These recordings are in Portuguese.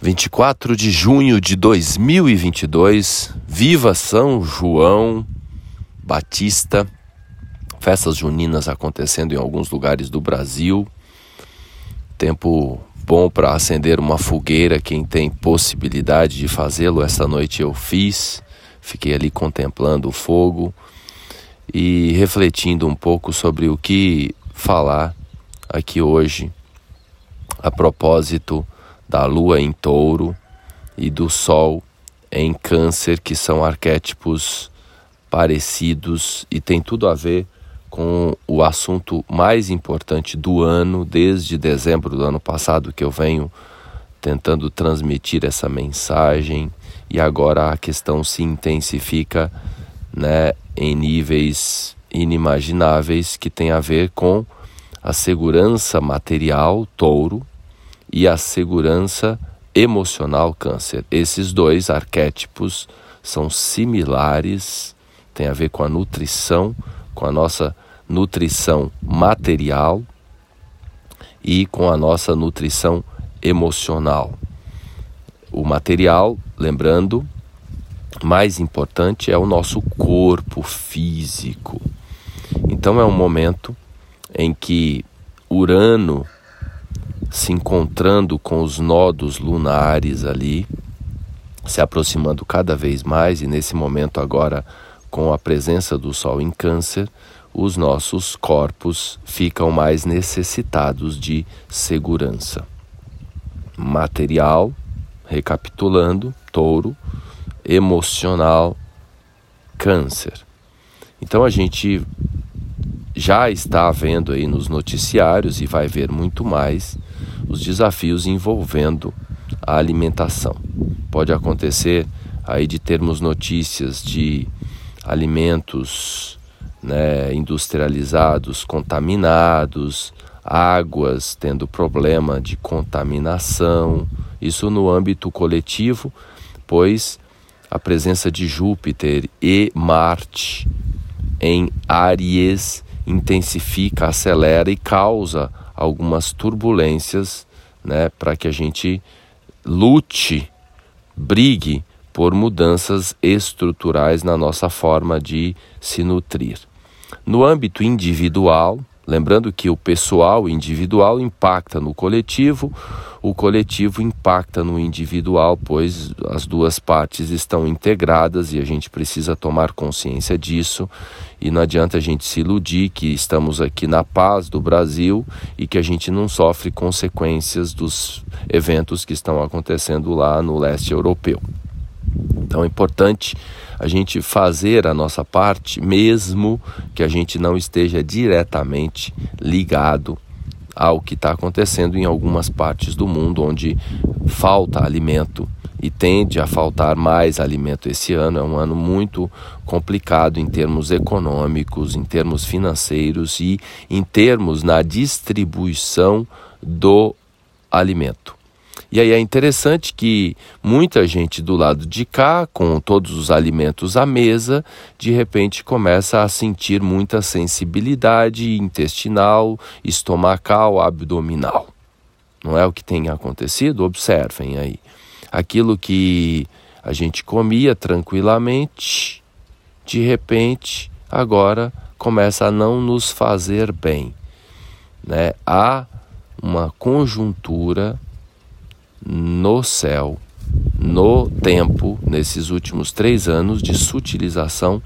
24 de junho de 2022, viva São João Batista, festas juninas acontecendo em alguns lugares do Brasil. Tempo bom para acender uma fogueira, quem tem possibilidade de fazê-lo. Essa noite eu fiz, fiquei ali contemplando o fogo e refletindo um pouco sobre o que falar aqui hoje a propósito da lua em touro e do sol em câncer, que são arquétipos parecidos e tem tudo a ver com o assunto mais importante do ano, desde dezembro do ano passado que eu venho tentando transmitir essa mensagem. E agora a questão se intensifica né, em níveis inimagináveis que tem a ver com a segurança material, touro, e a segurança emocional, câncer. Esses dois arquétipos são similares, tem a ver com a nutrição, com a nossa nutrição material e com a nossa nutrição emocional. O material, lembrando, mais importante é o nosso corpo físico. Então é um momento em que Urano se encontrando com os nodos lunares ali, se aproximando cada vez mais, e nesse momento agora, com a presença do Sol em Câncer, os nossos corpos ficam mais necessitados de segurança. Material, recapitulando, touro, emocional, câncer. Então a gente já está vendo aí nos noticiários e vai ver muito mais os desafios envolvendo a alimentação. Pode acontecer aí de termos notícias de alimentos né, industrializados contaminados, águas tendo problema de contaminação, isso no âmbito coletivo, pois a presença de Júpiter e Marte em Áries intensifica, acelera e causa algumas turbulências, né, para que a gente lute, brigue por mudanças estruturais na nossa forma de se nutrir. No âmbito individual, Lembrando que o pessoal individual impacta no coletivo, o coletivo impacta no individual, pois as duas partes estão integradas e a gente precisa tomar consciência disso. E não adianta a gente se iludir que estamos aqui na paz do Brasil e que a gente não sofre consequências dos eventos que estão acontecendo lá no leste europeu. Então é importante a gente fazer a nossa parte, mesmo que a gente não esteja diretamente ligado ao que está acontecendo em algumas partes do mundo onde falta alimento e tende a faltar mais alimento esse ano. É um ano muito complicado em termos econômicos, em termos financeiros e em termos na distribuição do alimento. E aí é interessante que muita gente do lado de cá, com todos os alimentos à mesa, de repente começa a sentir muita sensibilidade intestinal, estomacal, abdominal. Não é o que tem acontecido? Observem aí. Aquilo que a gente comia tranquilamente, de repente, agora começa a não nos fazer bem. Né? Há uma conjuntura no céu, no tempo, nesses últimos três anos de sutilização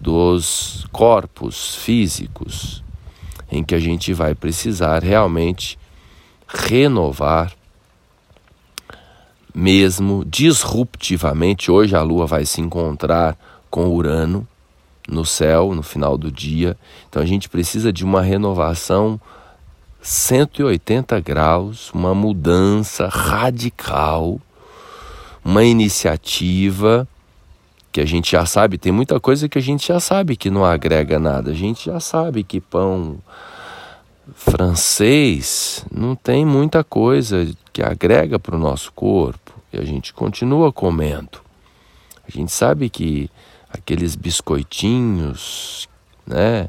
dos corpos físicos, em que a gente vai precisar realmente renovar, mesmo disruptivamente. Hoje a Lua vai se encontrar com Urano no céu no final do dia, então a gente precisa de uma renovação 180 graus, uma mudança radical, uma iniciativa que a gente já sabe, tem muita coisa que a gente já sabe que não agrega nada. A gente já sabe que pão francês não tem muita coisa que agrega para o nosso corpo e a gente continua comendo. A gente sabe que aqueles biscoitinhos, né?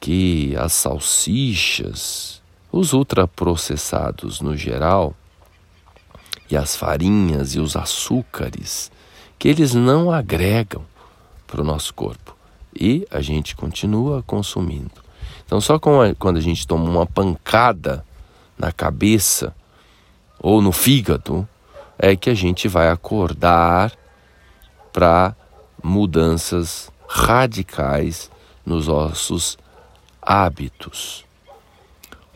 Que as salsichas, os ultraprocessados no geral, e as farinhas e os açúcares que eles não agregam para o nosso corpo e a gente continua consumindo. Então, só quando a gente toma uma pancada na cabeça ou no fígado é que a gente vai acordar para mudanças radicais nos nossos hábitos.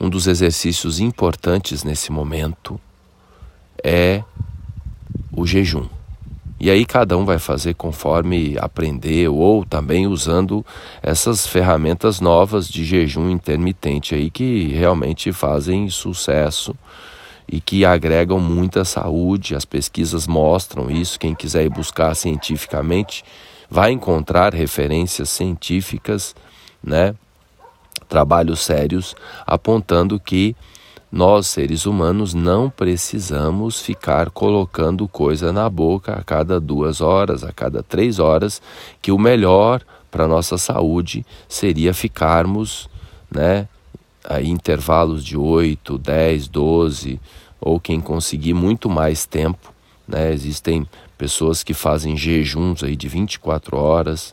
Um dos exercícios importantes nesse momento é o jejum. E aí cada um vai fazer conforme aprendeu ou também usando essas ferramentas novas de jejum intermitente aí que realmente fazem sucesso e que agregam muita saúde. As pesquisas mostram isso. Quem quiser ir buscar cientificamente vai encontrar referências científicas, né? Trabalhos sérios apontando que nós, seres humanos, não precisamos ficar colocando coisa na boca a cada duas horas, a cada três horas, que o melhor para a nossa saúde seria ficarmos né, a intervalos de 8, 10, 12, ou quem conseguir muito mais tempo. Né? Existem pessoas que fazem jejuns aí de 24 horas,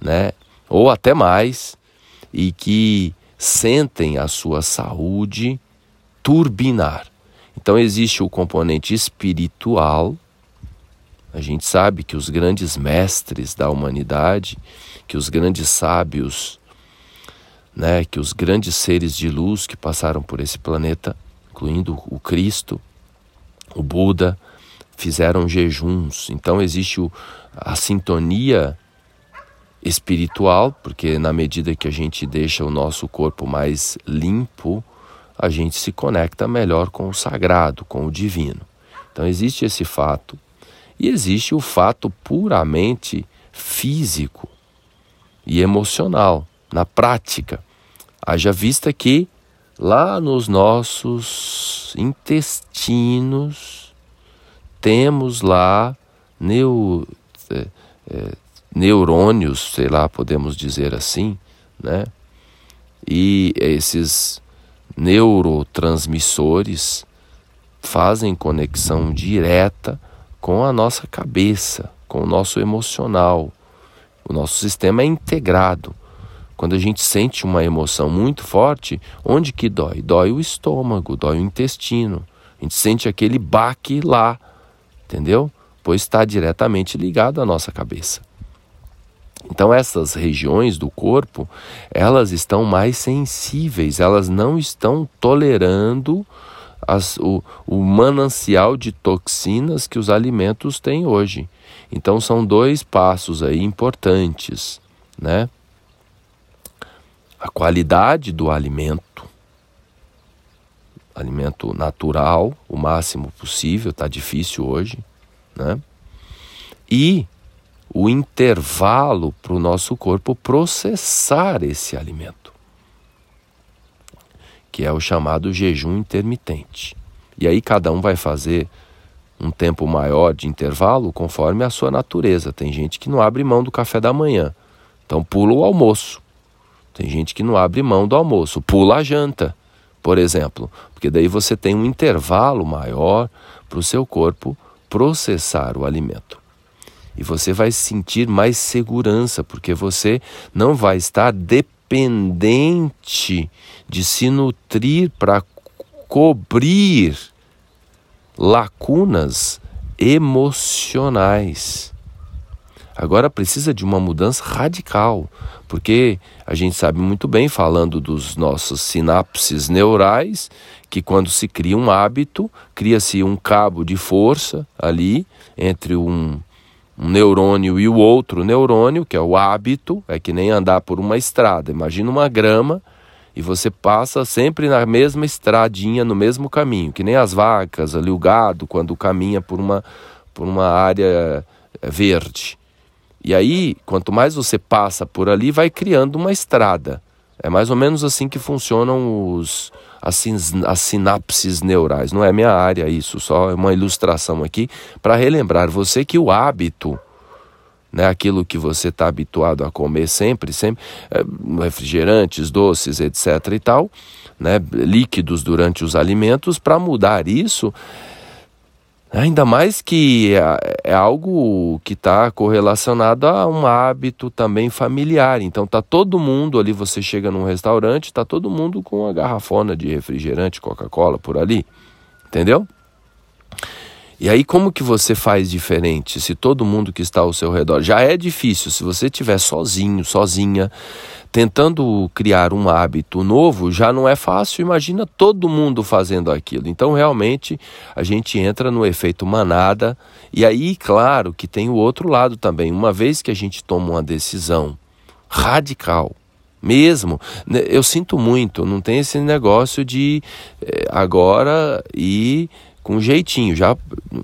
né? ou até mais, e que sentem a sua saúde turbinar. Então existe o componente espiritual. A gente sabe que os grandes mestres da humanidade, que os grandes sábios, né, que os grandes seres de luz que passaram por esse planeta, incluindo o Cristo, o Buda, fizeram jejuns. Então existe o, a sintonia espiritual, porque na medida que a gente deixa o nosso corpo mais limpo, a gente se conecta melhor com o sagrado, com o divino. Então existe esse fato e existe o fato puramente físico e emocional, na prática. Haja vista que lá nos nossos intestinos temos lá neu, é, é, neurônios, sei lá, podemos dizer assim, né? E esses neurotransmissores fazem conexão direta com a nossa cabeça, com o nosso emocional. O nosso sistema é integrado. Quando a gente sente uma emoção muito forte, onde que dói? Dói o estômago, dói o intestino. A gente sente aquele baque lá, entendeu? Pois está diretamente ligado à nossa cabeça. Então essas regiões do corpo, elas estão mais sensíveis, elas não estão tolerando as, o, o manancial de toxinas que os alimentos têm hoje. Então são dois passos aí importantes, né? A qualidade do alimento, alimento natural, o máximo possível, está difícil hoje, né? E o intervalo para o nosso corpo processar esse alimento, que é o chamado jejum intermitente. E aí cada um vai fazer um tempo maior de intervalo conforme a sua natureza. Tem gente que não abre mão do café da manhã, então pula o almoço. Tem gente que não abre mão do almoço, pula a janta, por exemplo, porque daí você tem um intervalo maior para o seu corpo processar o alimento e você vai sentir mais segurança, porque você não vai estar dependente de se nutrir para cobrir lacunas emocionais. Agora precisa de uma mudança radical, porque a gente sabe muito bem, falando dos nossos sinapses neurais, que quando se cria um hábito, cria-se um cabo de força ali entre um um neurônio e o outro neurônio, que é o hábito, é que nem andar por uma estrada. Imagina uma grama e você passa sempre na mesma estradinha, no mesmo caminho, que nem as vacas, ali o gado, quando caminha por uma, por uma área eh, verde. E aí, quanto mais você passa por ali, vai criando uma estrada. É mais ou menos assim que funcionam os, as, as sinapses neurais. Não é minha área isso, só é uma ilustração aqui para relembrar você que o hábito, né, aquilo que você está habituado a comer sempre, sempre é, refrigerantes, doces, etc. e tal, né, líquidos durante os alimentos, para mudar isso Ainda mais que é, é algo que está correlacionado a um hábito também familiar. Então tá todo mundo ali, você chega num restaurante, tá todo mundo com uma garrafona de refrigerante, Coca-Cola por ali. Entendeu? E aí como que você faz diferente se todo mundo que está ao seu redor já é difícil, se você estiver sozinho, sozinha, tentando criar um hábito novo, já não é fácil. Imagina todo mundo fazendo aquilo. Então, realmente, a gente entra no efeito manada. E aí, claro, que tem o outro lado também. Uma vez que a gente toma uma decisão radical, mesmo, né, eu sinto muito, não tem esse negócio de eh, agora ir com jeitinho. Já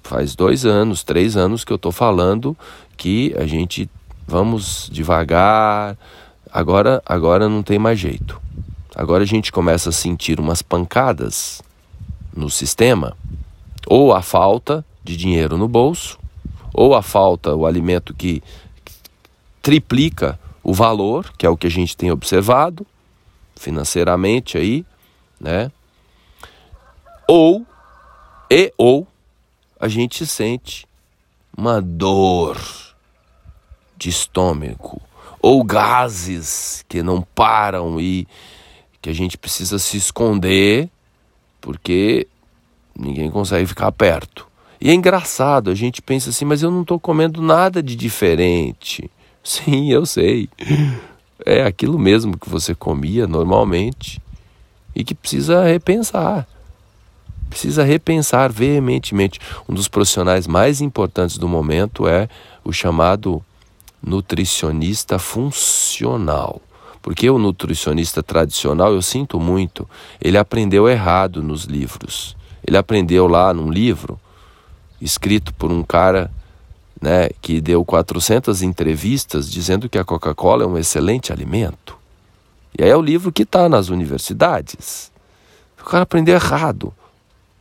faz dois anos, três anos que eu estou falando que a gente vamos devagar Agora, agora não tem mais jeito. Agora a gente começa a sentir umas pancadas no sistema, ou a falta de dinheiro no bolso, ou a falta, o alimento que triplica o valor, que é o que a gente tem observado financeiramente aí, né? Ou e ou a gente sente uma dor de estômago, ou gases que não param e que a gente precisa se esconder porque ninguém consegue ficar perto. E é engraçado, a gente pensa assim, mas eu não estou comendo nada de diferente. Sim, eu sei. É aquilo mesmo que você comia normalmente e que precisa repensar. Precisa repensar veementemente. Um dos profissionais mais importantes do momento é o chamado nutricionista funcional. Porque o nutricionista tradicional, eu sinto muito, ele aprendeu errado nos livros. Ele aprendeu lá num livro escrito por um cara né, que deu 400 entrevistas dizendo que a Coca-Cola é um excelente alimento. E aí é o livro que está nas universidades. O cara aprendeu errado.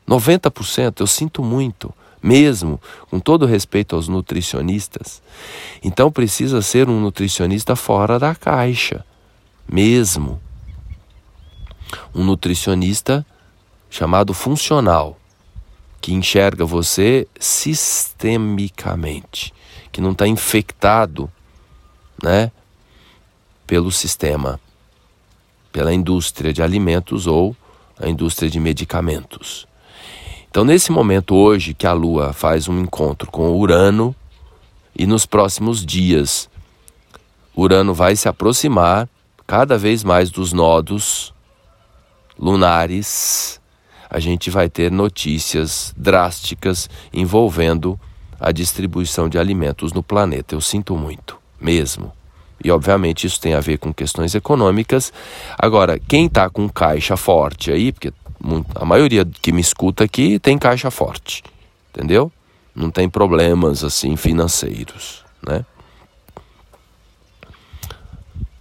90%, eu sinto muito mesmo, com todo respeito aos nutricionistas. Então precisa ser um nutricionista fora da caixa, mesmo. Um nutricionista chamado funcional, que enxerga você sistemicamente, que não está infectado, né, pelo sistema, pela indústria de alimentos ou a indústria de medicamentos. Então, nesse momento hoje que a Lua faz um encontro com Urano, e nos próximos dias, Urano vai se aproximar cada vez mais dos nodos lunares, a gente vai ter notícias drásticas envolvendo a distribuição de alimentos no planeta. Eu sinto muito, mesmo. E obviamente isso tem a ver com questões econômicas. Agora, quem está com caixa forte aí, porque a maioria que me escuta aqui tem caixa forte, entendeu? Não tem problemas assim financeiros, né?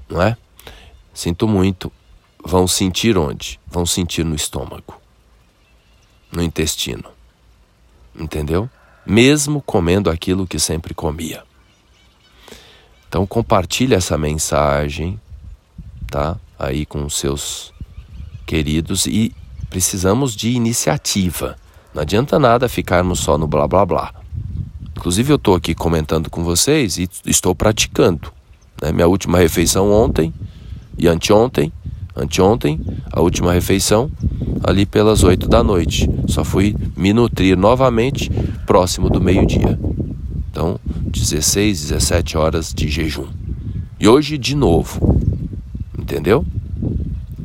Não é? Sinto muito. Vão sentir onde? Vão sentir no estômago, no intestino. Entendeu? Mesmo comendo aquilo que sempre comia. Então compartilhe essa mensagem, tá? Aí com os seus queridos e precisamos de iniciativa. Não adianta nada ficarmos só no blá blá blá. Inclusive, eu estou aqui comentando com vocês e estou praticando. Né? Minha última refeição ontem e anteontem, anteontem, a última refeição, ali pelas oito da noite. Só fui me nutrir novamente próximo do meio-dia. Então, 16, 17 horas de jejum. E hoje de novo. Entendeu?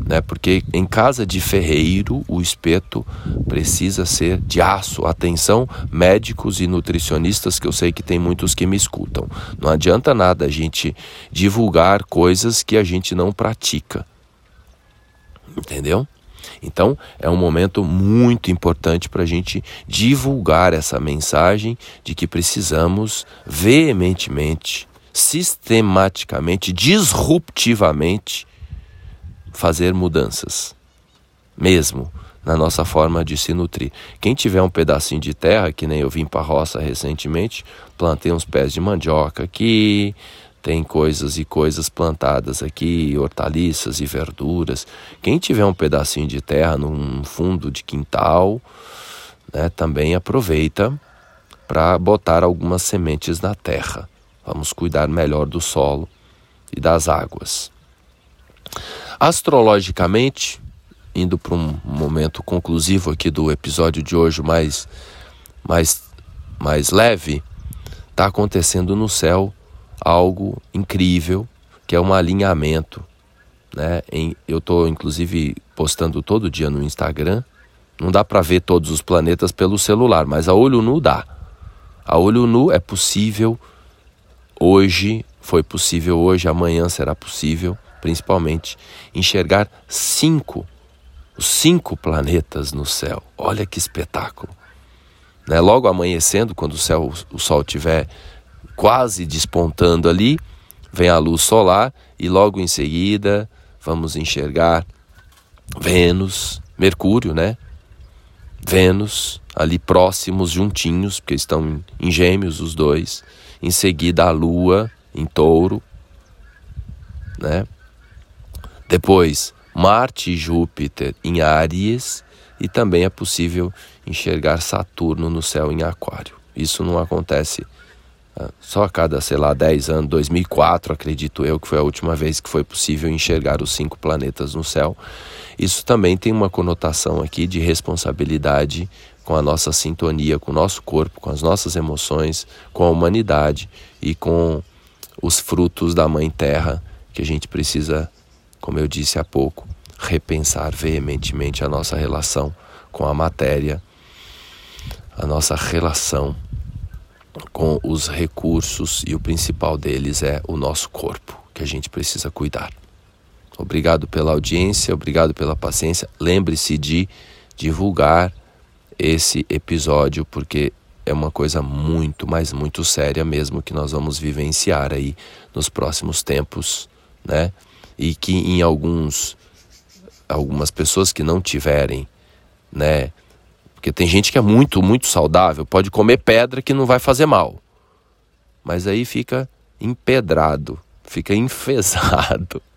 Né? Porque em casa de ferreiro o espeto precisa ser de aço. Atenção, médicos e nutricionistas, que eu sei que tem muitos que me escutam. Não adianta nada a gente divulgar coisas que a gente não pratica. Entendeu? Então, é um momento muito importante para a gente divulgar essa mensagem de que precisamos veementemente, sistematicamente, disruptivamente fazer mudanças, mesmo na nossa forma de se nutrir. Quem tiver um pedacinho de terra, que nem eu vim para a roça recentemente, plantei uns pés de mandioca aqui, tem coisas e coisas plantadas aqui, hortaliças e verduras. Quem tiver um pedacinho de terra num fundo de quintal, né, também aproveita para botar algumas sementes na terra. Vamos cuidar melhor do solo e das águas. Astrologicamente, indo para um momento conclusivo aqui do episódio de hoje, mais, mais, mais leve, está acontecendo no céu algo incrível, que é um alinhamento. Né? Em, eu estou, inclusive, postando todo dia no Instagram. Não dá para ver todos os planetas pelo celular, mas a olho nu dá. A olho nu é possível hoje, foi possível hoje, amanhã será possível principalmente, enxergar cinco, os cinco planetas no céu. Olha que espetáculo! Né? Logo amanhecendo, quando o céu, o sol estiver quase despontando ali, vem a luz solar e logo em seguida vamos enxergar Vênus, Mercúrio, né? Vênus ali próximos, juntinhos, porque estão em gêmeos os dois. Em seguida a Lua em touro, né? Depois, Marte e Júpiter em Áries e também é possível enxergar Saturno no céu em Aquário. Isso não acontece uh, só a cada, sei lá, 10 anos, 2004, acredito eu, que foi a última vez que foi possível enxergar os cinco planetas no céu. Isso também tem uma conotação aqui de responsabilidade com a nossa sintonia, com o nosso corpo, com as nossas emoções, com a humanidade e com os frutos da Mãe Terra que a gente precisa como eu disse há pouco, repensar veementemente a nossa relação com a matéria, a nossa relação com os recursos e o principal deles é o nosso corpo, que a gente precisa cuidar. Obrigado pela audiência, obrigado pela paciência. Lembre-se de divulgar esse episódio, porque é uma coisa muito, mas muito séria mesmo que nós vamos vivenciar aí nos próximos tempos, né? E que em alguns algumas pessoas que não tiverem, né? Porque tem gente que é muito, muito saudável, pode comer pedra que não vai fazer mal. Mas aí fica empedrado, fica enfesado.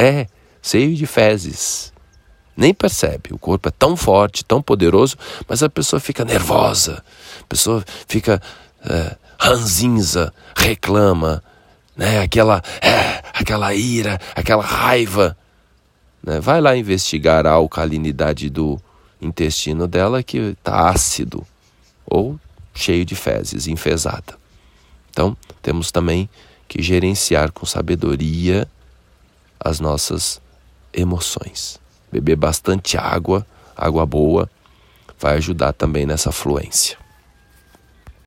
É, cheio de fezes. Nem percebe. O corpo é tão forte, tão poderoso, mas a pessoa fica nervosa, a pessoa fica é, ranzinza, reclama, né? Aquela, é, aquela ira, aquela raiva. Né? Vai lá investigar a alcalinidade do intestino dela que está ácido ou cheio de fezes, enfesada. Então, temos também que gerenciar com sabedoria as nossas emoções. Beber bastante água, água boa, vai ajudar também nessa fluência.